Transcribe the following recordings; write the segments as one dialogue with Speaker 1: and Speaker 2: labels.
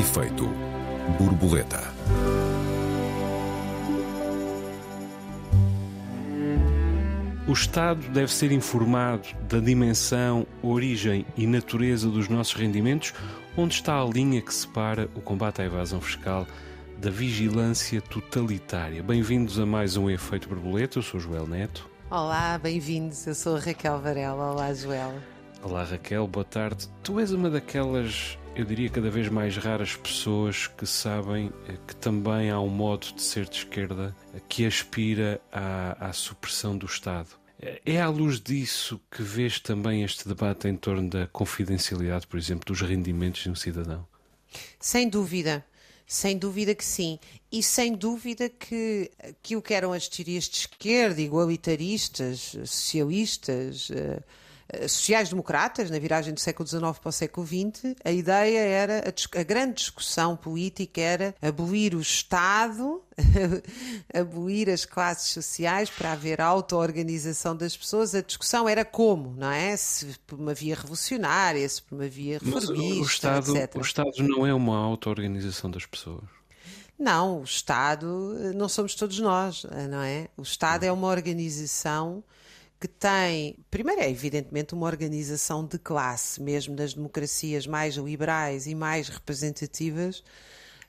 Speaker 1: Efeito borboleta.
Speaker 2: O Estado deve ser informado da dimensão, origem e natureza dos nossos rendimentos, onde está a linha que separa o combate à evasão fiscal da vigilância totalitária. Bem-vindos a mais um Efeito Borboleta, eu sou Joel Neto.
Speaker 3: Olá, bem-vindos, eu sou a Raquel Varela. Olá, Joel.
Speaker 2: Olá Raquel, boa tarde. Tu és uma daquelas, eu diria, cada vez mais raras pessoas que sabem eh, que também há um modo de ser de esquerda que aspira à, à supressão do Estado. É à luz disso que vês também este debate em torno da confidencialidade, por exemplo, dos rendimentos de um cidadão?
Speaker 3: Sem dúvida. Sem dúvida que sim. E sem dúvida que aquilo que eram as teorias de esquerda, igualitaristas, socialistas, uh, sociais-democratas, na viragem do século XIX para o século XX, a ideia era, a, a grande discussão política era abolir o Estado, abolir as classes sociais para haver auto-organização das pessoas. A discussão era como, não é? Se por uma via revolucionária, se por uma via reformista,
Speaker 2: o Estado,
Speaker 3: etc.
Speaker 2: O Estado não é uma auto-organização das pessoas.
Speaker 3: Não, o Estado eh, não somos todos nós, eh, não é? O Estado é uma organização que tem, primeiro, é evidentemente uma organização de classe, mesmo nas democracias mais liberais e mais representativas,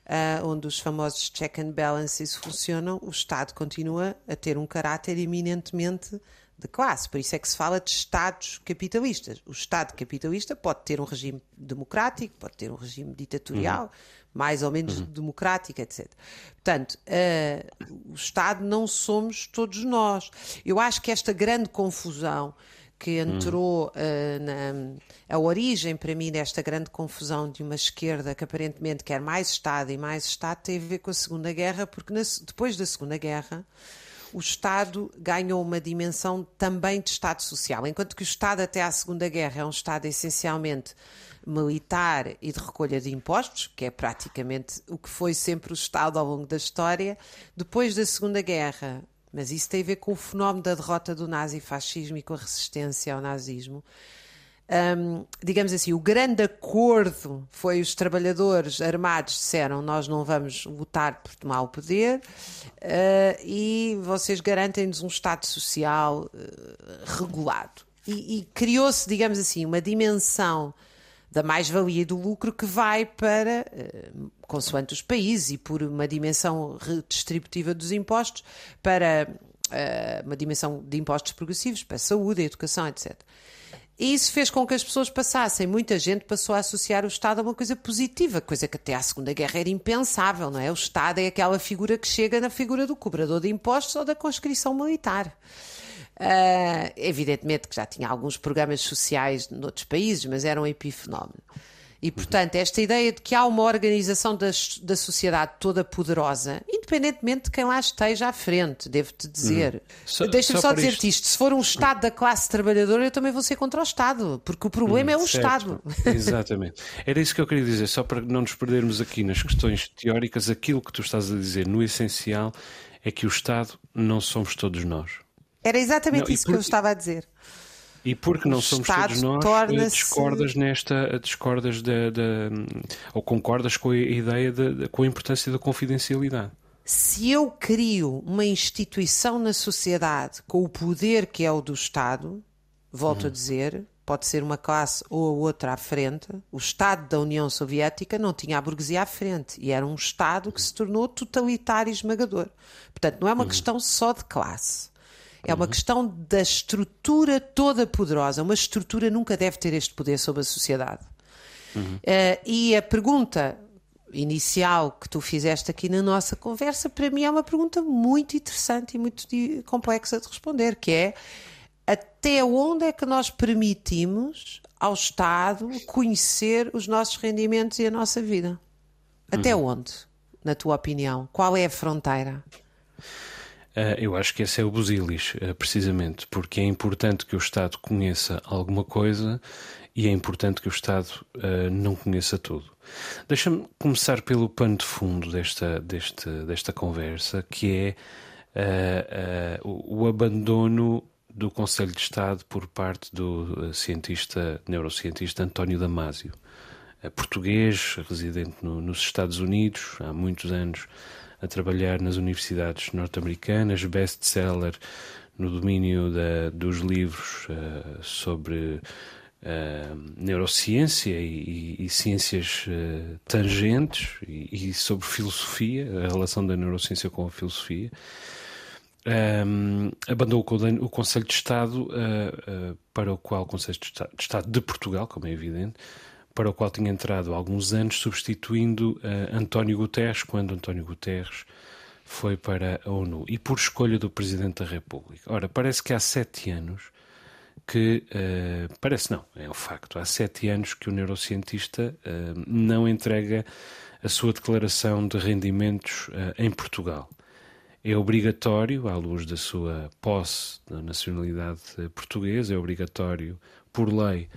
Speaker 3: uh, onde os famosos check and balances funcionam, o Estado continua a ter um caráter eminentemente de classe. Por isso é que se fala de Estados capitalistas. O Estado capitalista pode ter um regime democrático, pode ter um regime ditatorial, uhum. Mais ou menos uhum. democrático, etc. Portanto, uh, o Estado não somos todos nós. Eu acho que esta grande confusão que entrou uh, na a origem para mim desta grande confusão de uma esquerda que aparentemente quer mais Estado e mais Estado tem a ver com a Segunda Guerra, porque na, depois da Segunda Guerra o Estado ganhou uma dimensão também de Estado social. Enquanto que o Estado, até à Segunda Guerra, é um Estado essencialmente militar e de recolha de impostos, que é praticamente o que foi sempre o Estado ao longo da história, depois da Segunda Guerra. Mas isso tem a ver com o fenómeno da derrota do nazifascismo e com a resistência ao nazismo um, digamos assim, o grande acordo foi os trabalhadores armados disseram nós não vamos lutar por tomar o poder uh, e vocês garantem-nos um Estado social uh, regulado. E, e criou-se, digamos assim, uma dimensão da mais-valia e do lucro que vai para, uh, consoante os países e por uma dimensão redistributiva dos impostos, para uh, uma dimensão de impostos progressivos, para a saúde, a educação, etc. E isso fez com que as pessoas passassem, muita gente passou a associar o Estado a uma coisa positiva, coisa que até à Segunda Guerra era impensável, não é? O Estado é aquela figura que chega na figura do cobrador de impostos ou da conscrição militar. Uh, evidentemente que já tinha alguns programas sociais noutros países, mas era um epifenómeno. E, portanto, esta ideia de que há uma organização da, da sociedade toda poderosa, independentemente de quem lá esteja à frente, devo-te dizer. Uhum. Deixa-me só, só dizer-te isto: isto: se for um Estado da classe trabalhadora, eu também vou ser contra o Estado, porque o problema é o certo. Estado.
Speaker 2: Exatamente. Era isso que eu queria dizer, só para não nos perdermos aqui nas questões teóricas, aquilo que tu estás a dizer no essencial é que o Estado não somos todos nós.
Speaker 3: Era exatamente não, isso por... que eu estava a dizer.
Speaker 2: E porque não somos todos nós, eh, discordas nesta, eh, discordas da, ou concordas com a ideia de, com a importância da confidencialidade.
Speaker 3: Se eu crio uma instituição na sociedade com o poder que é o do Estado, volto a dizer, pode ser uma classe ou a outra à frente, o Estado da União Soviética não tinha a burguesia à frente e era um Estado que se tornou totalitário e esmagador. Portanto, não é uma uhum. questão só de classe. É uma uhum. questão da estrutura toda poderosa. Uma estrutura nunca deve ter este poder sobre a sociedade. Uhum. Uh, e a pergunta inicial que tu fizeste aqui na nossa conversa, para mim é uma pergunta muito interessante e muito complexa de responder, que é até onde é que nós permitimos ao Estado conhecer os nossos rendimentos e a nossa vida? Até uhum. onde, na tua opinião? Qual é a fronteira?
Speaker 2: Uh, eu acho que esse é o busilis, uh, precisamente, porque é importante que o Estado conheça alguma coisa e é importante que o Estado uh, não conheça tudo. Deixa-me começar pelo pano de fundo desta, deste, desta conversa, que é o, o abandono do Conselho de Estado por parte do cientista, neurocientista António Damasio. português, residente no, nos Estados Unidos, há muitos anos a trabalhar nas universidades norte-americanas, best-seller no domínio da, dos livros uh, sobre uh, neurociência e, e, e ciências uh, tangentes e, e, sobre filosofia, a relação da neurociência com a filosofia. Um, abandonou o, Conselho de Estado para o qual o Conselho de Estado, de Estado de Portugal, como é evidente, para o qual tinha entrado há alguns anos, substituindo uh, António Guterres, quando António Guterres foi para a ONU, e por escolha do Presidente da República. Ora, parece que há sete anos que. Uh, parece não, é um facto. Há sete anos que o neurocientista uh, não entrega a sua declaração de rendimentos em Portugal. É obrigatório, à luz da sua posse da nacionalidade portuguesa, é obrigatório, por lei,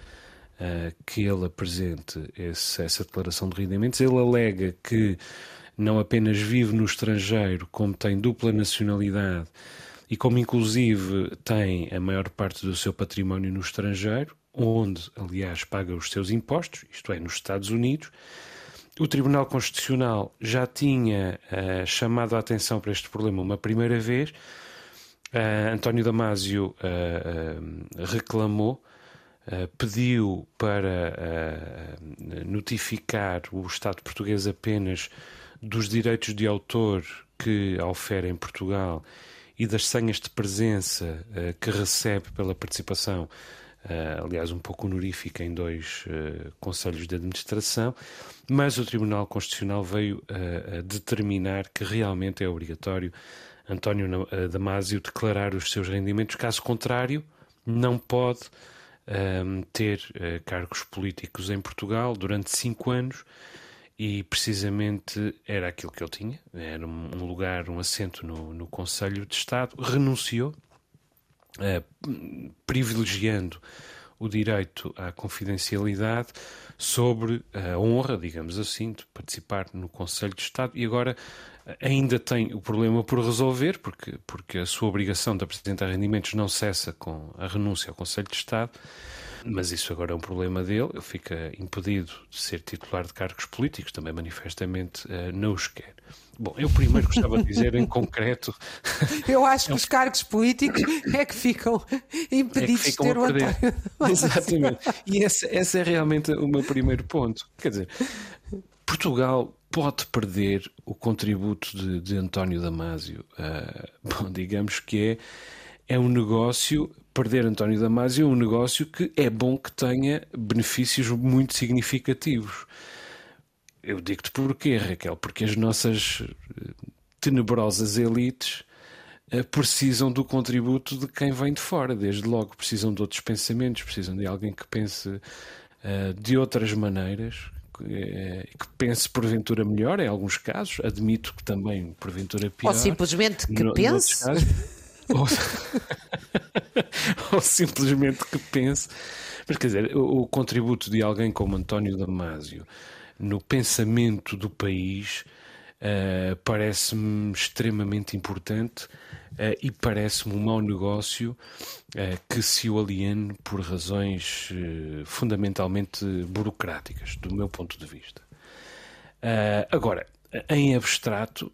Speaker 2: uh, que ele apresente esse, essa declaração de rendimentos. Ele alega que não apenas vive no estrangeiro, como tem dupla nacionalidade e como inclusive tem a maior parte do seu património no estrangeiro, onde, aliás, paga os seus impostos, isto é, nos Estados Unidos. O Tribunal Constitucional já tinha uh, chamado a atenção para este problema uma primeira vez. Uh, António Damasio uh, reclamou pediu para uh, notificar o Estado português apenas dos direitos de autor que ofere em Portugal e das senhas de presença uh, que recebe pela participação, aliás, um pouco honorífica em dois conselhos de administração, mas o Tribunal Constitucional veio a determinar que realmente é obrigatório António Damásio declarar os seus rendimentos, caso contrário, não pode um, ter uh, cargos políticos em Portugal durante cinco anos e precisamente era aquilo que ele tinha, era um lugar, um assento no, no Conselho de Estado, renunciou, uh, privilegiando o direito à confidencialidade sobre a honra, digamos assim, de participar no Conselho de Estado. E agora ainda tem o problema por resolver, porque, porque a sua obrigação de apresentar rendimentos não cessa com a renúncia ao Conselho de Estado, mas isso agora é um problema dele, ele fica impedido de ser titular de cargos políticos, também manifestamente uh, não os quer. Bom, eu primeiro gostava de dizer em concreto.
Speaker 3: Eu acho que os cargos políticos é que ficam impedidos é que ficam de ter o António.
Speaker 2: Exatamente. E esse, esse é realmente o meu primeiro ponto. Quer dizer, Portugal pode perder o contributo de, de António Damasio. Uh, bom, digamos que é, é um negócio. Perder António Damasio é um negócio que é bom que tenha benefícios muito significativos. Eu digo-te porquê, Raquel, porque as nossas eh, tenebrosas elites uh, precisam do contributo de quem vem de fora, desde logo. Precisam de outros pensamentos, precisam de alguém que pense uh, de outras maneiras, eh, que pense porventura melhor, em alguns casos, admito que também porventura pior.
Speaker 3: Ou simplesmente que no, pense.
Speaker 2: ou, ou, simplesmente que pense. Mas quer dizer, o, o contributo de alguém como António Damasio no pensamento do país uh, parece-me extremamente importante Uh, e parece-me um mau negócio uh, que se o aliene por razões uh, fundamentalmente burocráticas, do meu ponto de vista. agora, em abstrato,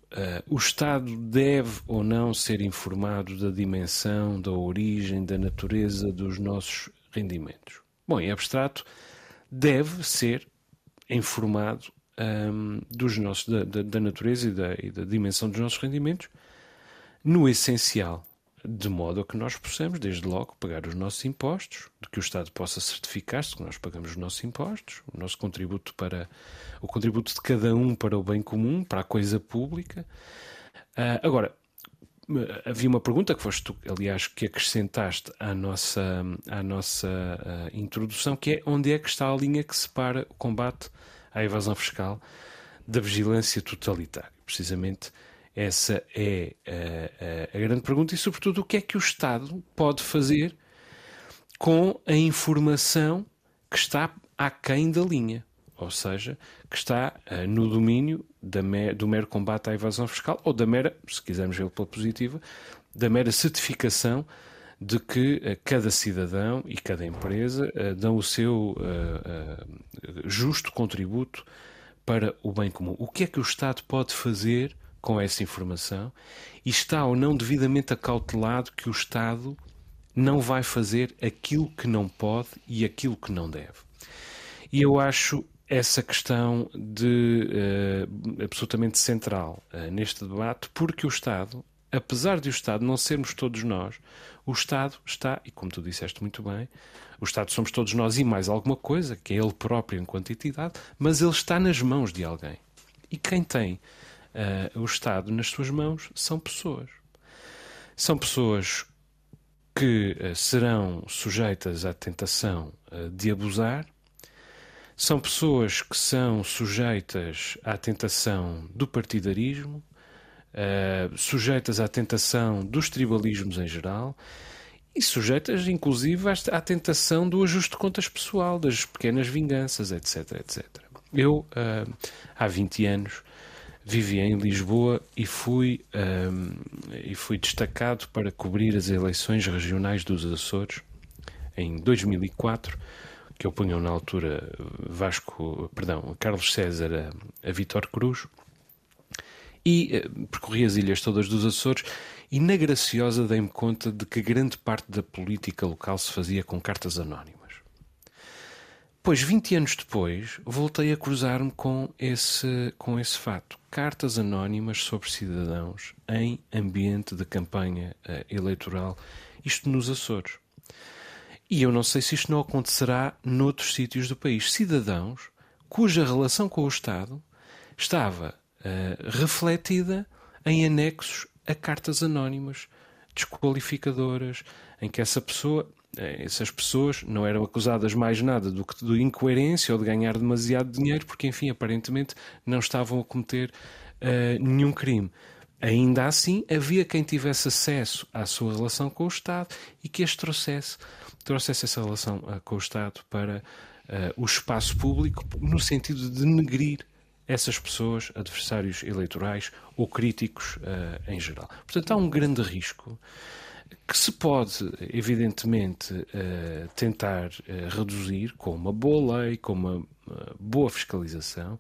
Speaker 2: o Estado deve ou não ser informado da dimensão, da origem, da natureza dos nossos rendimentos? Bom, em abstrato, deve ser informado um, dos nossos, da, da, da natureza e da, e da dimensão dos nossos rendimentos no essencial, de modo a que nós possamos, desde logo, pagar os nossos impostos, de que o Estado possa certificar-se que nós pagamos os nossos impostos, o nosso contributo para o contributo de cada um para o bem comum, para a coisa pública. Uh, agora, havia uma pergunta que foste tu, aliás, que acrescentaste à nossa, à nossa uh, introdução, que é onde é que está a linha que separa o combate à evasão fiscal da vigilância totalitária? Precisamente essa é a, a, a, grande pergunta e, sobretudo, o que é que o Estado pode fazer com a informação que está aquém da linha, ou seja, que está uh, no domínio me, do mero combate à evasão fiscal ou da mera, se quisermos ver pela positiva, da mera certificação de que cada cidadão e cada empresa dão o seu justo contributo para o bem comum. O que é que o Estado pode fazer com essa informação? E está ou não devidamente acautelado que o Estado não vai fazer aquilo que não pode e aquilo que não deve? E eu acho essa questão de uh, absolutamente central uh, neste debate, porque o Estado, apesar de o Estado não sermos todos nós, o Estado está, e como tu disseste muito bem, o Estado somos todos nós e mais alguma coisa, que é ele próprio enquanto entidade, mas ele está nas mãos de alguém. E quem tem uh, o Estado nas suas mãos são pessoas. São pessoas que serão sujeitas à tentação de abusar, são pessoas que são sujeitas à tentação do partidarismo, uh, sujeitas à tentação dos tribalismos em geral e sujeitas, inclusive, à tentação do ajuste de contas pessoal, das pequenas vinganças, etc. etc. Eu, uh, há 20 anos, vivia em Lisboa e fui, uh, e fui destacado para cobrir as eleições regionais dos Açores em 2004 que opunham na altura Vasco, perdão, Carlos César a, a Cruz e eh, percorri as ilhas todas dos Açores e na Graciosa dei-me conta de que grande parte da política local se fazia com cartas anónimas. Pois, 20 anos depois, voltei a cruzar-me com esse, com esse fato. Cartas anónimas sobre cidadãos em ambiente de campanha uh, eleitoral, isto nos Açores. E eu não sei se isto não acontecerá noutros sítios do país. Cidadãos cuja relação com o Estado estava uh, refletida em anexos a cartas anónimas desqualificadoras, em que essa pessoa, eh, essas pessoas não eram acusadas mais nada do que de incoerência ou de ganhar demasiado dinheiro, porque, enfim, aparentemente não estavam a cometer uh, nenhum crime. Ainda assim, havia quem tivesse acesso à sua relação com o Estado e que as trouxesse trouxesse essa relação com o Estado para uh, o espaço público, no sentido de denegrir essas pessoas, adversários eleitorais ou críticos uh, em geral. Portanto, há um grande risco que se pode, evidentemente, uh, tentar uh, reduzir com uma boa lei, com uma boa fiscalização,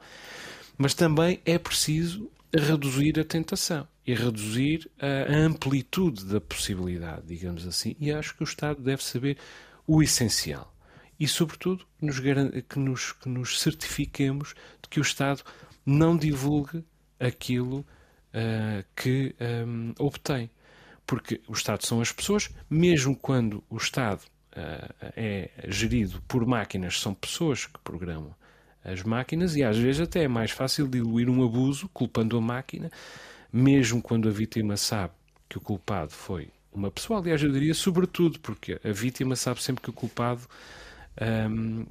Speaker 2: mas também é preciso reduzir a tentação e reduzir a amplitude da possibilidade, digamos assim. E acho que o Estado deve saber o essencial. E, sobretudo, nos que, nos, que nos certifiquemos de que o Estado não divulgue aquilo uh, que um, obtém. Porque o Estado são as pessoas, mesmo quando o Estado uh, é gerido por máquinas, são pessoas que programam as máquinas e às vezes até é mais fácil diluir um abuso culpando a máquina mesmo quando a vítima sabe que o culpado foi uma pessoa. Aliás, eu diria sobretudo, porque a vítima sabe sempre que o culpado hum,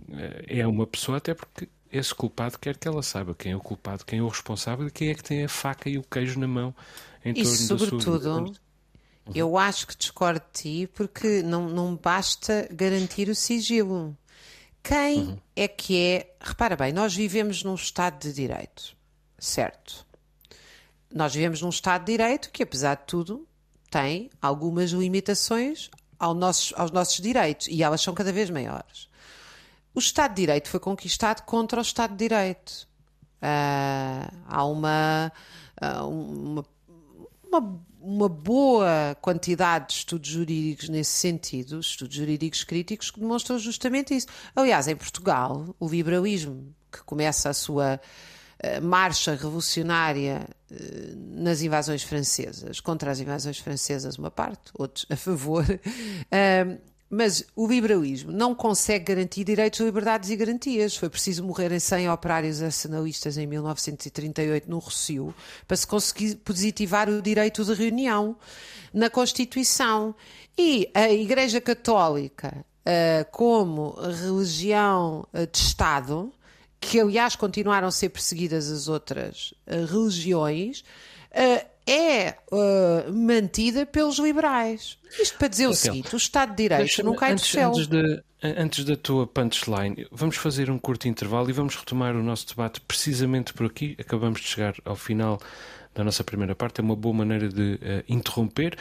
Speaker 2: é uma pessoa, até porque esse culpado quer que ela saiba quem é o culpado, quem é o responsável e quem é que tem a faca e o queijo na mão em
Speaker 3: e sobretudo, sua... Eu acho que discordo de ti porque não, não basta garantir o sigilo. Quem uhum. é que é. Repara bem, nós vivemos num Estado de Direito, certo? nós vivemos num Estado de Direito que, apesar de tudo, tem algumas limitações ao nossos, aos nossos direitos e elas são cada vez maiores. O Estado de Direito foi conquistado contra o Estado de Direito. Uh, há uma, uh, uma, uma, uma, boa quantidade de estudos jurídicos nesse sentido, estudos jurídicos críticos, que demonstram justamente isso. Aliás, em Portugal, o liberalismo, que começa a sua eh, marcha revolucionária nas invasões francesas, contra as invasões francesas, uma parte, outros a favor. Eh, mas o liberalismo não consegue garantir direitos, liberdades e garantias. Foi preciso morrerem 100 operários arsenalistas em 1938 no Rossio para se conseguir positivar o direito de reunião na Constituição. E a Igreja Católica, como religião de Estado, que aliás continuaram a ser perseguidas as outras uh, religiões, é uh, mantida pelos liberais. Isto para dizer o seguinte: o Estado de Direito não cai
Speaker 2: antes,
Speaker 3: do céu.
Speaker 2: Antes, de, antes da tua punchline, vamos fazer um curto intervalo e vamos retomar o nosso debate precisamente por aqui. Acabamos de chegar ao final da nossa primeira parte, é uma boa maneira de interromper.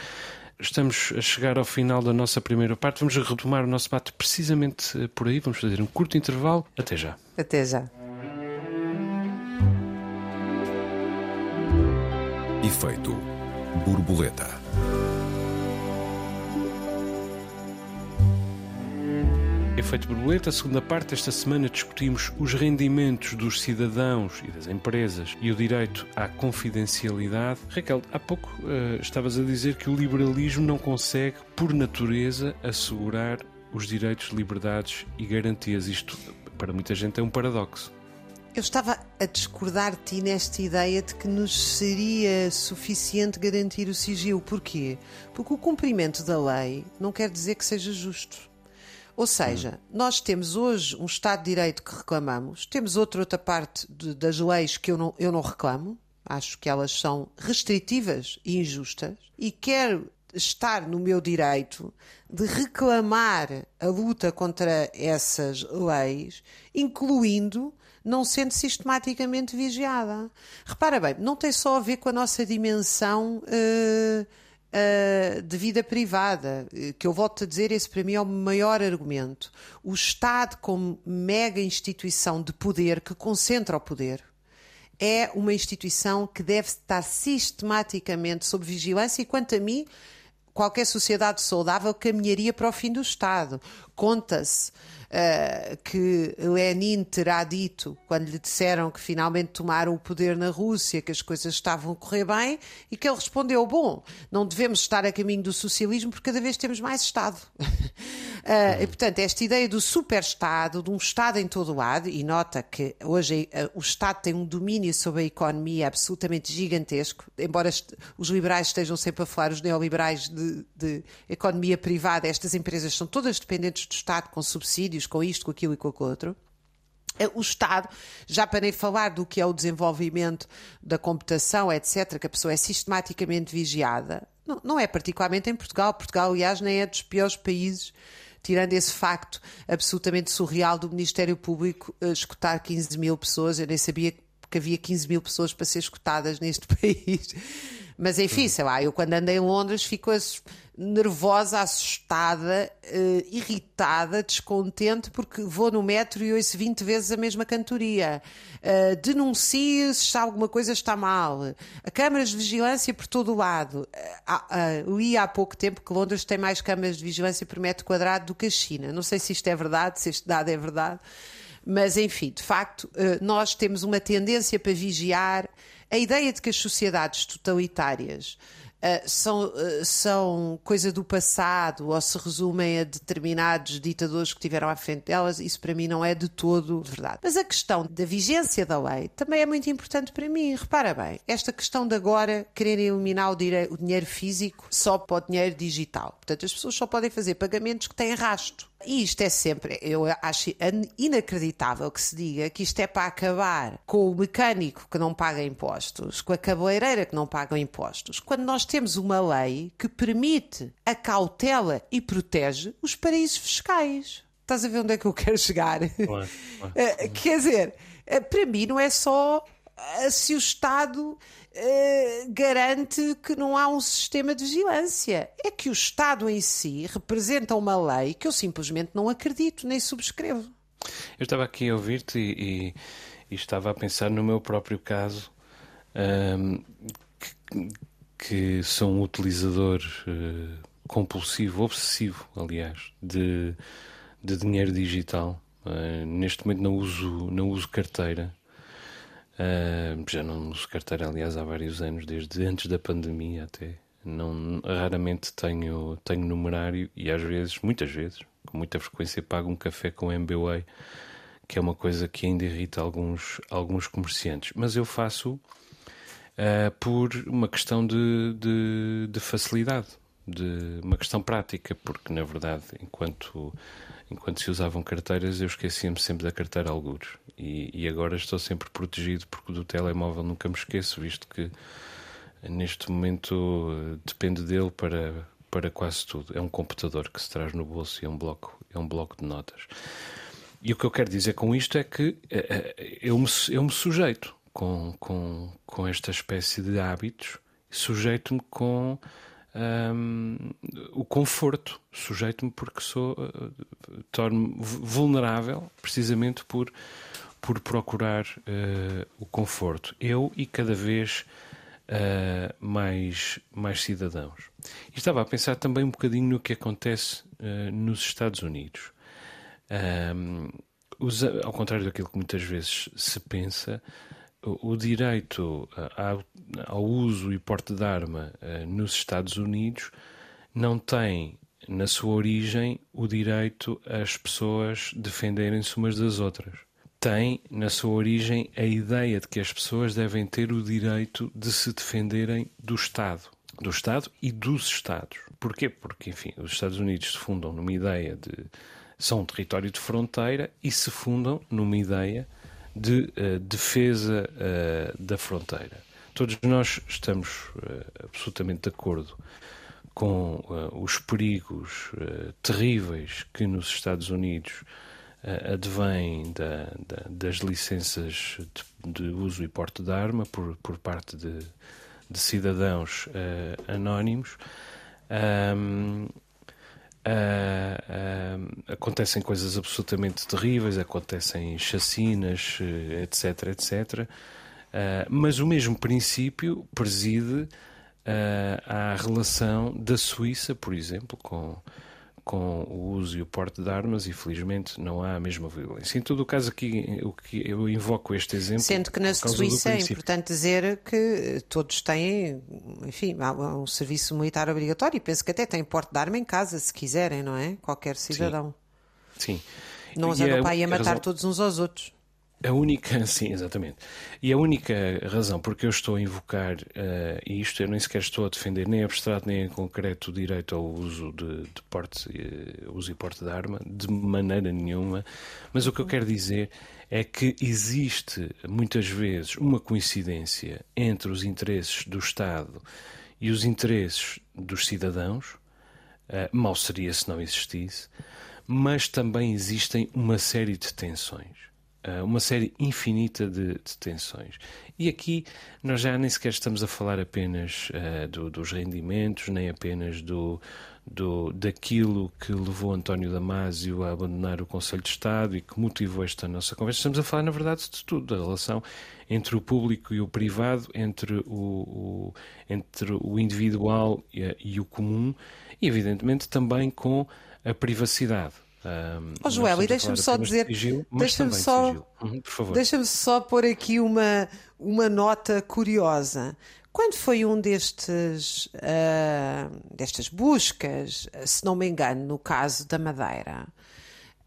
Speaker 2: estamos a chegar ao final da nossa primeira parte. Vamos retomar o nosso debate precisamente por aí. Vamos fazer um curto intervalo. Até já.
Speaker 3: Até já.
Speaker 1: Efeito borboleta.
Speaker 2: Efeito borboleta, segunda parte. Esta semana discutimos os rendimentos dos cidadãos e das empresas e o direito à confidencialidade. Raquel, há pouco uh, estavas a dizer que o liberalismo não consegue, por natureza, assegurar os direitos, liberdades e garantias. Isto, para muita gente, é um paradoxo.
Speaker 3: Eu estava a discordar de ti nesta ideia de que nos seria suficiente garantir o sigilo. Porquê? Porque o cumprimento da lei não quer dizer que seja justo. Ou seja, nós temos hoje um Estado de Direito que reclamamos, temos outra, outra parte de, das leis que eu não, eu não reclamo, acho que elas são restritivas e injustas, e quero estar no meu direito de reclamar a luta contra essas leis, incluindo não sendo sistematicamente vigiada. Repara bem, não tem só a ver com a nossa dimensão. Uh, uh, de vida privada, eh, que eu volto a dizer, esse para mim é o maior argumento. O Estado, como mega instituição de poder que concentra o poder, é uma instituição que deve estar sistematicamente sob vigilância e, quanto a mim, qualquer sociedade saudável caminharia para o fim do Estado. Conta-se uh, que Lenin terá dito quando lhe disseram que finalmente tomaram o poder na Rússia, que as coisas estavam a correr bem, e que ele respondeu: Bom, não devemos estar a caminho do socialismo porque cada vez temos mais Estado. uh, e, portanto, esta ideia do super-Estado, de um Estado em todo lado, e nota que hoje uh, o Estado tem um domínio sobre a economia absolutamente gigantesco, embora os liberais estejam sempre a falar, os neoliberais de, de economia privada, estas empresas são todas dependentes do Estado com subsídios com isto, com aquilo e com o outro. Eh, o Estado, já para nem falar do que é o desenvolvimento da computação, etc., que a pessoa é sistematicamente vigiada, não, não é particularmente em Portugal. Portugal, aliás, nem é dos piores países tirando esse facto absolutamente surreal do Ministério Público uh, escutar 15 mil pessoas, eu nem sabia que havia 15 mil pessoas para ser escutadas neste país. Mas enfim, sei lá, eu quando andei em Londres fico nervosa, assustada, uh, irritada, descontente, porque vou no metro e ouço 20 vezes a mesma cantoria. Uh, denuncie se alguma coisa está mal. Câmaras de vigilância por todo o lado. Uh, li há pouco tempo que Londres tem mais câmaras de vigilância por metro quadrado do que a China. Não sei se isto é verdade, se este dado é verdade. Mas, enfim, de facto, nós temos uma tendência para vigiar a ideia de que as sociedades totalitárias Uh, são, uh, são coisa do passado ou se resumem a determinados ditadores que tiveram à frente delas, isso para mim não é de todo verdade. Mas a questão da vigência da lei também é muito importante para mim. Repara bem, esta questão de agora quererem eliminar o, o dinheiro físico só para o dinheiro digital. Portanto, as pessoas só podem fazer pagamentos que têm rasto. E isto é sempre, eu acho inacreditável que se diga que isto é para acabar com o mecânico que não paga impostos, com a cabeleireira que não paga impostos, quando nós temos uma lei que permite a cautela e protege os paraísos fiscais. Estás a ver onde é que eu quero chegar? Ué. Quer dizer, eh, para mim não é só eh, se o Estado eh, garante que não há um sistema de vigilância. É que o Estado em si representa uma lei que eu simplesmente não acredito nem subscrevo.
Speaker 2: Eu estava aqui a ouvir-te e, e, e, estava a pensar no meu próprio caso, um, que, que, sou um utilizador uh, compulsivo, obsessivo, aliás, de, de dinheiro digital. Uh, neste momento não uso, não uso carteira. Uh, já não uso carteira, aliás, há vários anos, desde antes da pandemia até. Não, raramente tenho, tenho numerário e às vezes, muitas vezes, com muita frequência, pago um café com MBWay, que é uma coisa que ainda irrita alguns, alguns comerciantes. Mas eu faço uh, por uma questão de, de, de facilidade, de uma questão prática, porque na verdade, enquanto enquanto se usavam carteiras, eu esquecia-me sempre da carteira algures. E, e, agora estou sempre protegido porque do telemóvel nunca me esqueço, visto que neste momento eh, depende dele para, para quase tudo. É um computador que se traz no bolso e é um bloco, é um bloco de notas. E o que eu quero dizer com isto é que eh, eh, eu me, eu me sujeito com, com, com esta espécie de hábitos, sujeito-me com um, o conforto, sujeito-me porque sou, uh, torno-me vulnerável precisamente por, por procurar uh, o conforto. Eu e cada vez uh, mais, mais cidadãos. E estava a pensar também um bocadinho no que acontece nos Estados Unidos. Um, usa, ao contrário daquilo que muitas vezes se pensa, o, direito ao, ao, uso e porte de arma uh, nos Estados Unidos não tem na sua origem o direito às pessoas defenderem-se umas das outras tem na sua origem a ideia de que as pessoas devem ter o direito de se defenderem do Estado. Do Estado e dos Estados. Porquê? Porque, enfim, os Estados Unidos se fundam numa ideia de. são um território de fronteira e se fundam numa ideia de uh, defesa uh, da fronteira. Todos nós estamos uh, absolutamente de acordo com os perigos terríveis que nos Estados Unidos advém da, da, das licenças de, de, uso e porte de arma por, por parte de, de cidadãos anónimos. Um, uh, uh, acontecem coisas absolutamente terríveis, acontecem chacinas, etc, etc. mas o mesmo princípio preside à relação da Suíça, por exemplo, com com o uso e o porte de armas e felizmente não há a mesma violência. Em todo o caso aqui o que eu invoco este exemplo.
Speaker 3: Sendo que na Suíça é importante dizer que todos têm, enfim, há um serviço militar obrigatório e penso que até têm porte de arma em casa se quiserem, não é? Qualquer cidadão.
Speaker 2: Sim. Sim.
Speaker 3: Não os andam para aí a matar razão... todos uns aos outros.
Speaker 2: A única, sim, exatamente. E a única razão porque eu estou a invocar uh, isto, eu nem sequer estou a defender nem abstrato nem em concreto o direito ao uso de, de porte, uh, uso e porte de arma, de maneira nenhuma, mas o que eu quero dizer é que existe muitas vezes uma coincidência entre os interesses do Estado e os interesses dos cidadãos, uh, mal seria se não existisse, mas também existem uma série de tensões. Eh, uma série infinita de, de, tensões. E aqui nós já nem sequer estamos a falar apenas uh, do, dos rendimentos, nem apenas do, do, daquilo que levou António Damasio a abandonar o Conselho de Estado e que motivou esta nossa conversa. Estamos a falar, na verdade, de tudo, da relação entre o público e o privado, entre o, o entre o individual e, e o comum, e evidentemente também com a privacidade.
Speaker 3: Um, oh, Joel, e deixa-me só dizer, deixa-me só, uhum, deixa-me só pôr aqui uma, uma nota curiosa. Quando foi um destes uh, destas buscas, se não me engano, no caso da Madeira,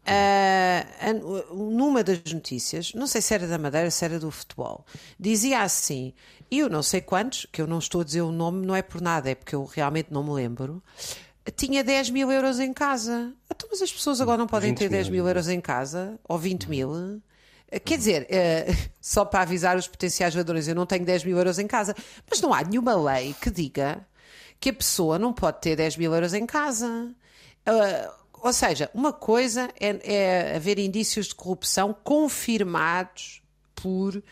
Speaker 3: uh, numa das notícias, não sei se era da Madeira, se era do futebol, dizia assim: e eu não sei quantos, que eu não estou a dizer o nome, não é por nada, é porque eu realmente não me lembro tinha 10 mil euros em casa. Então, mas as pessoas agora não podem ter 10 mil euros em casa? Ou 20 mil? Quer dizer, eh, só para avisar os potenciais jogadores, eu não tenho 10 mil euros em casa, mas não há nenhuma lei que diga que a pessoa não pode ter 10 mil euros em casa. Uh, ou seja, uma coisa é, é, haver indícios de corrupção confirmados por uh,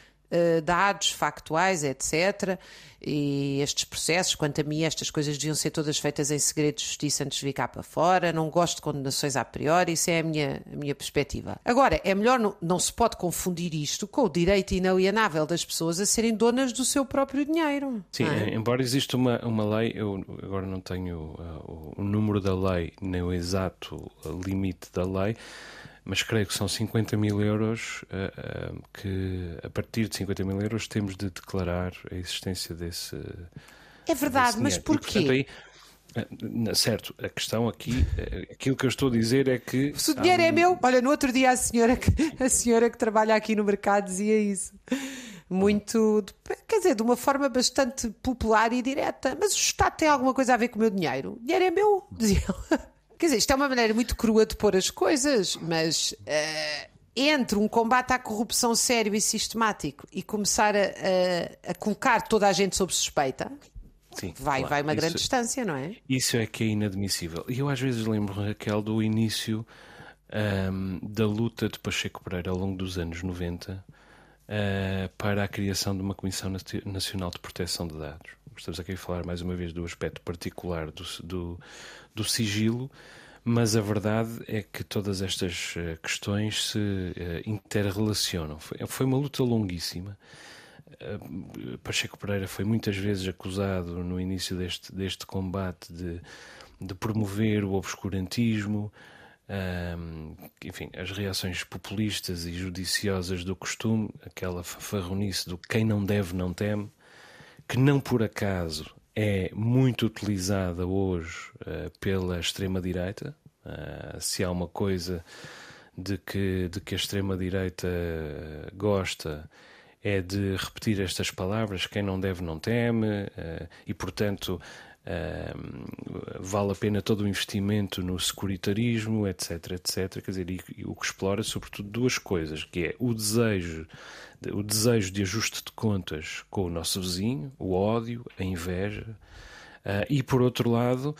Speaker 3: dados factuais, etc e estes processos, quanto a mim, estas coisas deviam ser todas feitas em segredo de justiça antes de vir cá para fora. Não gosto de condenações a priori, isso é a minha, a minha perspectiva. Agora, é melhor, não, não se pode confundir isto com o direito inalienável das pessoas a serem donas do seu próprio dinheiro.
Speaker 2: Sim, é? embora exista uma, uma lei, eu agora não tenho uh, o número da lei, nem o exato limite da lei mas creio que são 50 mil euros uh, uh, que a partir de 50 mil euros temos de declarar a existência desse.
Speaker 3: É verdade, mas porquê? E, portanto, aí,
Speaker 2: eh, Certo, a questão aqui, aquilo que eu estou a dizer é que.
Speaker 3: Se o dinheiro é um... é meu, olha, no outro dia a senhora, que, a senhora que trabalha aqui no mercado dizia isso. Muito, quer dizer, de uma forma bastante popular e direta. Mas o Estado tem alguma coisa a ver com o meu dinheiro? O dinheiro é meu, dizia ela. Quer dizer, isto é uma maneira muito crua de pôr as coisas, mas uh, entre um combate à corrupção sério e sistemático e começar a, a, a colocar toda a gente sob suspeita, Sim, vai, claro. vai uma grande isso, distância, não é?
Speaker 2: Isso é que é inadmissível. E eu às vezes lembro, Raquel, do início um, da luta de Pacheco Pereira ao longo dos anos 90 uh, eh, para a criação de uma Comissão Nacional de Proteção de Dados. Estamos aqui a falar mais uma vez do aspecto particular do, do, do sigilo, mas a verdade é que todas estas eh, questões se uh, interrelacionam. Foi, uma luta longuíssima. Uh, Pacheco Pereira foi muitas vezes acusado no início deste, deste combate de, de promover o obscurantismo, um, enfim, as reações populistas e judiciosas do costume, aquela farronice do quem não deve não teme, que não por acaso é muito utilizada hoje uh, pela extrema-direita. Uh, se há uma coisa de que, de que a extrema-direita gosta é de repetir estas palavras: quem não deve não teme, uh, e portanto vale a pena todo o investimento no securitarismo, etc, etc. Quer dizer, e, o que explora sobretudo duas coisas, que é o desejo, o desejo de ajuste de contas com o nosso vizinho, o ódio, a inveja, uh, e por outro lado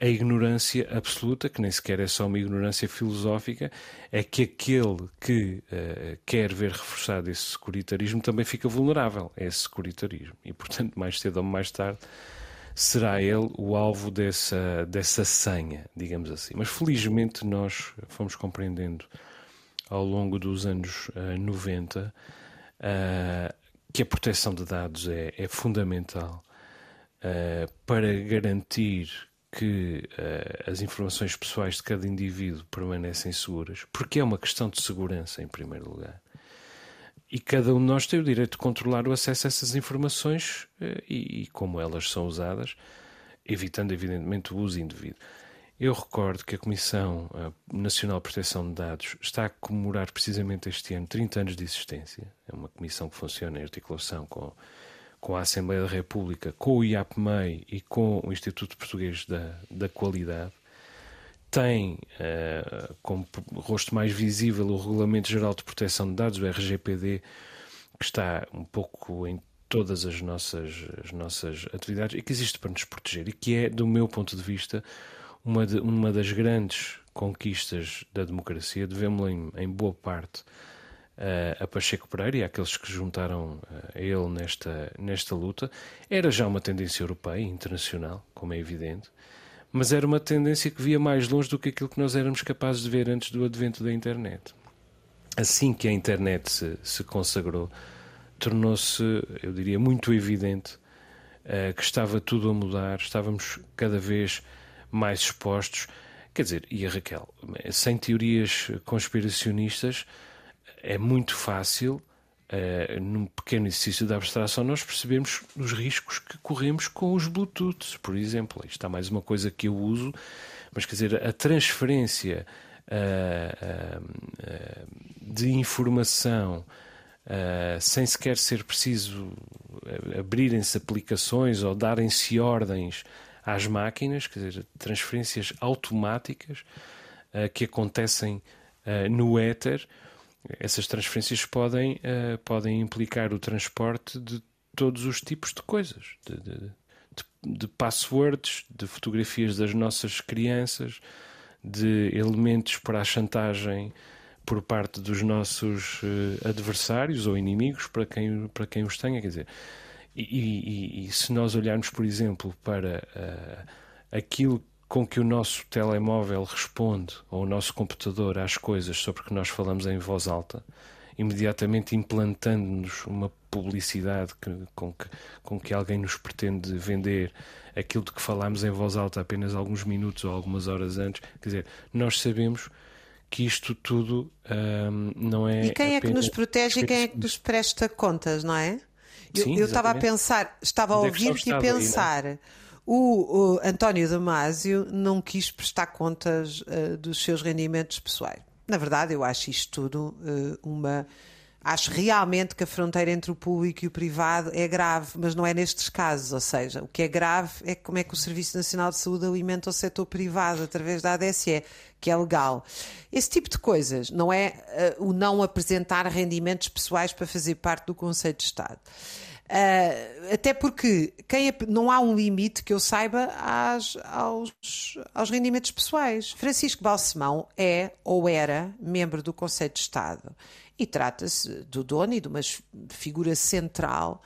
Speaker 2: a ignorância absoluta, que nem sequer é só uma ignorância filosófica, é que aquele que uh, quer ver reforçado esse securitarismo também fica vulnerável a esse securitarismo. E, portanto, mais cedo ou mais tarde, será ele o alvo dessa, dessa senha, digamos assim. Mas felizmente nós fomos compreendendo ao longo dos anos uh, 90 uh, que a proteção de dados é, é fundamental uh, para garantir que uh, as informações pessoais de cada indivíduo permanecem seguras, porque é uma questão de segurança em primeiro lugar. E cada um de nós tem o direito de controlar o acesso a essas informações eh, e, e como elas são usadas, evitando, evidentemente, o uso indevido. Eu recordo que a Comissão eh, Nacional de Proteção de Dados está a comemorar precisamente este ano 30 anos de existência. É uma comissão que funciona em articulação com, com a Assembleia da República, com o IAPMEI e com o Instituto Português da, da Qualidade tem uh, como rosto mais visível o Regulamento Geral de Proteção de Dados, o RGPD, que está um pouco em todas as nossas, as nossas atividades e que existe para nos proteger e que é, do meu ponto de vista, uma, de, uma das grandes conquistas da democracia. Devemos-la em, em, boa parte uh, a Pacheco Pereira e àqueles que juntaram uh, a ele nesta, nesta luta. Era já uma tendência europeia e internacional, como é evidente mas era uma tendência que via mais longe do que aquilo que nós éramos capazes de ver antes do advento da internet. Assim que a internet se, se consagrou, tornou-se, eu diria, muito evidente uh, que estava tudo a mudar, estávamos cada vez mais expostos. Quer dizer, e a Raquel, sem teorias conspiracionistas, é muito fácil Uh, num pequeno exercício de abstração, nós percebemos os riscos que corremos com os Bluetooths, por exemplo. Isto está mais uma coisa que eu uso, mas quer dizer, a transferência uh, uh, de informação sem sequer ser preciso abrirem-se aplicações ou darem-se ordens às máquinas, quer dizer, transferências automáticas que acontecem no éter essas transferências podem, uh, podem implicar o transporte de todos os tipos de coisas, de, de, de, de passwords, de fotografias das nossas crianças, de elementos para a chantagem por parte dos nossos uh, adversários ou inimigos, para quem, para quem os tenha. Quer dizer, e, e, e se nós olharmos, por exemplo, para uh, aquilo com que o nosso telemóvel responde, ou o nosso computador, às coisas sobre que nós falamos em voz alta, imediatamente implantando-nos uma publicidade que, com, que, com que alguém nos pretende vender aquilo de que falámos em voz alta apenas alguns minutos ou algumas horas antes. Quer dizer, nós sabemos que isto tudo hum, não é.
Speaker 3: E quem é que nos protege e quem é que nos presta contas, não é? Sim, eu estava a pensar, estava a é ouvir-te e pensar. Aí, o, o António Damasio não quis prestar contas uh, dos seus rendimentos pessoais. Na verdade, eu acho isto tudo uh, uma. Acho realmente que a fronteira entre o público e o privado é grave, mas não é nestes casos. Ou seja, o que é grave é como é que o Serviço Nacional de Saúde alimenta o setor privado através da ADSE, que é legal. Esse tipo de coisas, não é uh, o não apresentar rendimentos pessoais para fazer parte do Conselho de Estado. Uh, até porque quem, não há um limite que eu saiba às, aos, aos rendimentos pessoais. Francisco Balsemão é ou era membro do Conselho de Estado e trata-se do dono e de uma figura central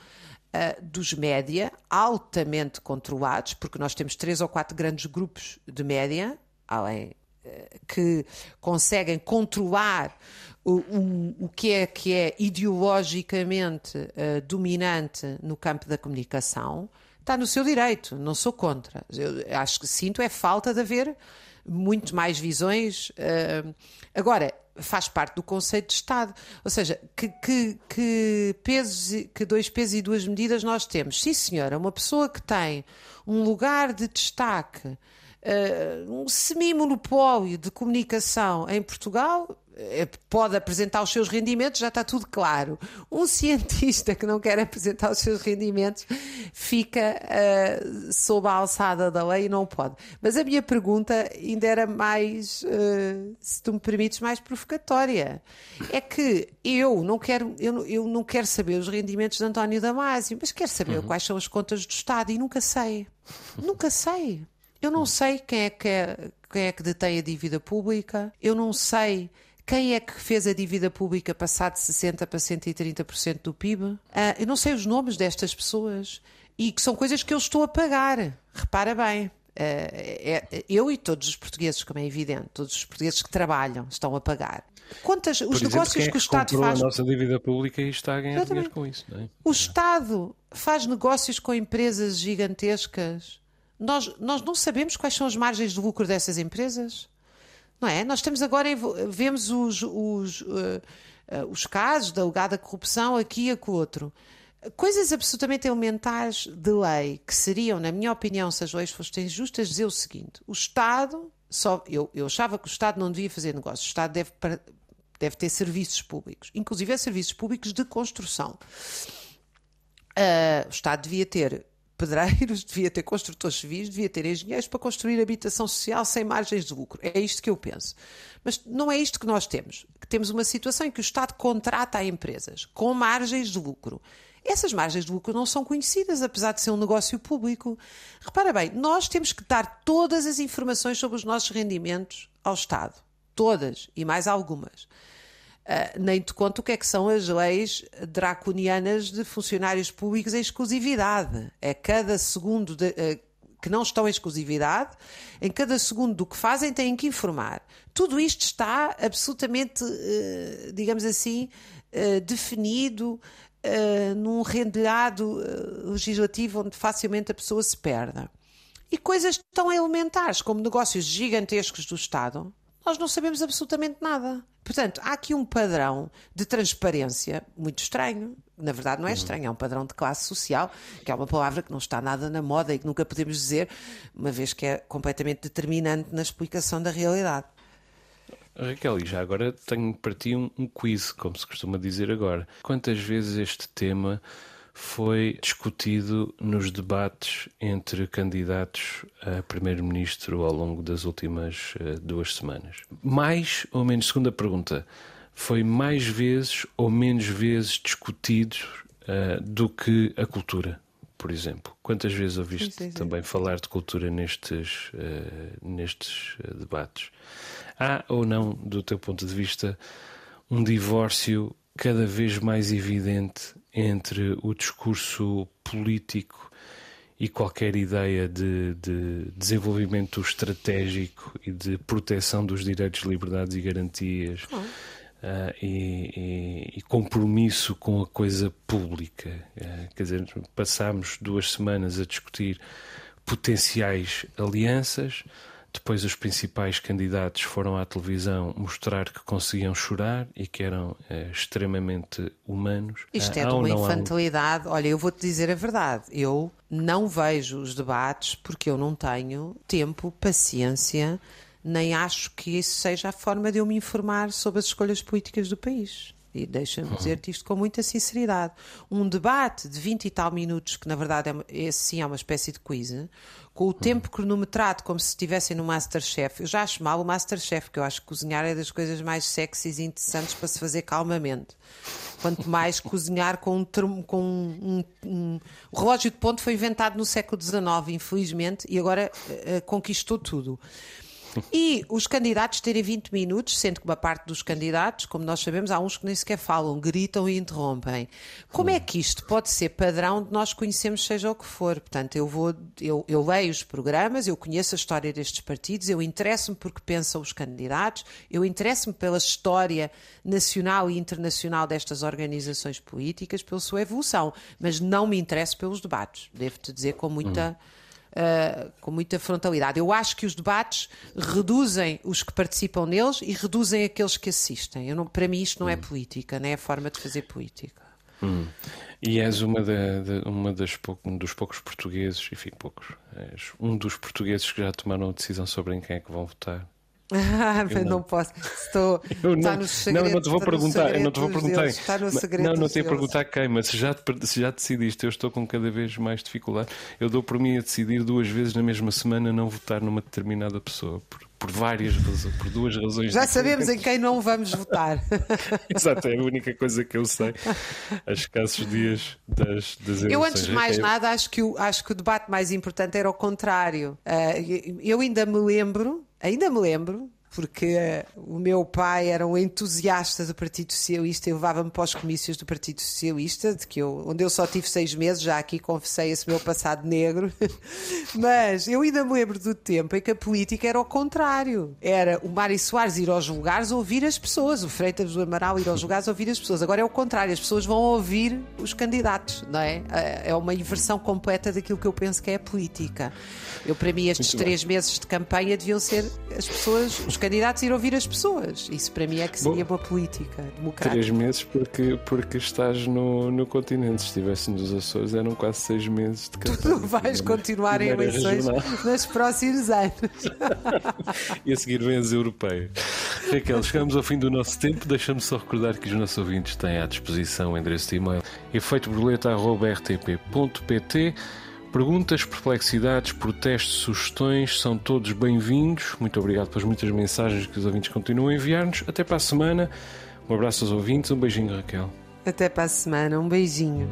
Speaker 3: uh, dos média, altamente controlados, porque nós temos três ou quatro grandes grupos de média, além que conseguem controlar o, o, o que é que é ideologicamente uh, dominante no campo da comunicação, está no seu direito, não sou contra. Eu acho que sinto é falta de haver muito mais visões. Uh, agora, faz parte do conceito de Estado. Ou seja, que, que, que, pesos, que dois pesos e duas medidas nós temos. Sim, senhora, uma pessoa que tem um lugar de destaque, uh, um semi-monopólio de comunicação em Portugal, é, pode apresentar os seus rendimentos, já está tudo claro. Um cientista que não quer apresentar os seus rendimentos fica uh, sob a alçada da lei e não pode. Mas a minha pergunta ainda era mais, uh, se tu me permites, mais provocatória. É que eu não quero, eu, eu não quero saber os rendimentos de António Damasio, mas quero saber uhum. quais são as contas do Estado e nunca sei. Nunca sei. Eu não sei quem é que é, quem é que detém a dívida pública, eu não sei quem é que fez a dívida pública passar de 60% para 130% do PIB? Uh, ah, eu não sei os nomes destas pessoas e que são coisas que eu estou a pagar. Repara bem. Uh, é, eu e todos os portugueses, como é evidente, todos os portugueses que trabalham estão a pagar. Quantas, os
Speaker 2: exemplo,
Speaker 3: negócios
Speaker 2: que, é
Speaker 3: que, o Estado faz.
Speaker 2: a nossa dívida pública e está a ganhar dinheiro com isso. É?
Speaker 3: O Estado faz negócios com empresas gigantescas. Nós, nós não sabemos quais são as margens de lucro dessas empresas. Não é? Nós estamos agora, vemos os, os, uh, uh, os casos da alegada corrupção aqui e com outro. Coisas absolutamente elementares de lei, que seriam, na minha opinião, se as leis fossem justas, dizer o seguinte: o Estado, só, eu, eu achava que o Estado não devia fazer negócios, o Estado deve, deve ter serviços públicos, inclusive serviços públicos de construção. Uh, o Estado devia ter pedreiros, devia ter construtores civis, devia ter engenheiros para construir habitação social sem margens de lucro. É isto que eu penso. Mas não é isto que nós temos. Temos uma situação em que o Estado contrata a empresas com margens de lucro. Essas margens de lucro não são conhecidas, apesar de ser um negócio público. Repara bem, nós temos que dar todas as informações sobre os nossos rendimentos ao Estado. Todas e mais algumas. Uh, nem te conto o que é que são as leis draconianas de funcionários públicos em exclusividade. É cada segundo de, uh, que não estão em exclusividade, em cada segundo do que fazem têm que informar. Tudo isto está absolutamente, uh, digamos assim, definido num rendilhado legislativo onde facilmente a pessoa se perde. E coisas tão elementares como negócios gigantescos do Estado, nós não sabemos absolutamente nada. Portanto, há aqui um padrão de transparência muito estranho. Na verdade, não é estranho, é um padrão de classe social, que é uma palavra que não está nada na moda e que nunca podemos dizer, uma vez que é completamente determinante na explicação da realidade.
Speaker 2: Raquel, e já agora tenho para ti um, um quiz, como se costuma dizer agora. Quantas vezes este tema foi discutido nos debates entre candidatos a primeiro-ministro ao longo das últimas uh, duas semanas. Mais ou menos, segunda pergunta, foi mais vezes ou menos vezes discutido uh, do que a cultura, por exemplo? Quantas vezes ouviste sim, sim, sim. também falar de cultura nestes, uh, nestes debates? Há ou não, do teu ponto de vista, um divórcio cada vez mais evidente entre o discurso político e qualquer ideia de, de, desenvolvimento estratégico e de proteção dos direitos, liberdades e garantias uh, e, e, e, compromisso com a coisa pública. Uh, quer dizer, passámos duas semanas a discutir potenciais alianças depois, os principais candidatos foram à televisão mostrar que conseguiam chorar e que eram é, extremamente humanos.
Speaker 3: Isto é de uma infantilidade. Olha, eu vou-te dizer a verdade. Eu não vejo os debates porque eu não tenho tempo, paciência, nem acho que isso seja a forma de eu me informar sobre as escolhas políticas do país. E deixa-me uhum. dizer-te isto com muita sinceridade. Um debate de 20 e tal minutos, que na verdade é, esse sim é uma espécie de quiz, com o tempo cronometrado, como se estivessem no Masterchef. Eu já acho mal o Masterchef, que eu acho que cozinhar é das coisas mais sexys e interessantes para se fazer calmamente. Quanto mais cozinhar com um, com um, um, O relógio de ponto foi inventado no século XIX, infelizmente, e agora uh, conquistou tudo. e os candidatos terem 20 minutos, sendo que uma parte dos candidatos, como nós sabemos, há uns que nem sequer falam, gritam e interrompem. Como é que isto pode ser padrão de nós conhecemos, seja o que for? Portanto, eu vou, eu, eu leio os programas, eu conheço a história destes partidos, eu interesso-me porque pensam os candidatos, eu interesso-me pela história nacional e internacional destas organizações políticas, pela sua evolução, mas não me interesso pelos debates. Devo-te dizer com muita. Uh, com muita frontalidade. Eu acho que os debates reduzem os que participam neles e reduzem aqueles que assistem. Não, para mim, isto não é política, não é a forma de fazer política.
Speaker 2: Hum. E és uma, da, de, uma das um dos poucos portugueses, enfim, poucos, és um dos portugueses que já tomaram a decisão sobre em quem é que vão votar.
Speaker 3: Não. não. posso. Estou.
Speaker 2: Eu não, no segredo, não, não te vou perguntar. Eu não te vou perguntar. Está no segredo não, não te perguntar quem, mas se já, se já decidiste, eu estou com cada vez mais dificuldade. Eu dou por mim a decidir duas vezes na mesma semana não votar numa determinada pessoa. Por, por várias razões, por duas razões.
Speaker 3: Já sabemos em quem não vamos votar.
Speaker 2: Exato, é a única coisa que eu sei. A escassos dias das, das eleições.
Speaker 3: Eu, antes de mais é nada, acho que, o, acho que o debate mais importante era o contrário. Uh, eu ainda me lembro ainda me lembro, porque uh, o meu pai era um entusiasta do Partido Socialista e levava-me para os comícios do Partido Socialista, de que eu, onde eu só tive seis meses, já aqui confessei esse meu passado negro. Mas eu ainda me lembro do tempo em que a política era o contrário. Era o Mário Soares ir aos lugares ouvir as pessoas, o Freitas do Amaral ir aos lugares ouvir as pessoas. Agora é o contrário, as pessoas vão ouvir os candidatos, não é? Eh, é uma inversão completa daquilo que eu penso que é a política. Eu, para mim, estes Muito três bem. meses de campanha deviam ser as pessoas, os candidatos ir ouvir as pessoas. Isso para mim é que seria Bom, uma política democrática.
Speaker 2: Três meses porque, porque estás no, no continente. Se estivesse nos Açores eram quase seis meses de campanha.
Speaker 3: Tu vais continuar em eleições nos próximos anos.
Speaker 2: e a seguir vem as europeias. Raquel, chegamos ao fim do nosso tempo. Deixa-me só recordar que os nossos ouvintes têm à disposição o endereço de e-mail efeitoborboleta.rtp.pt Perguntas, perplexidades, protestos, sugestões são todos bem-vindos. Muito obrigado pelas muitas mensagens que os ouvintes continuam a enviar-nos. Até para a semana. Um abraço aos ouvintes, um beijinho, Raquel.
Speaker 3: Até para a semana, um beijinho.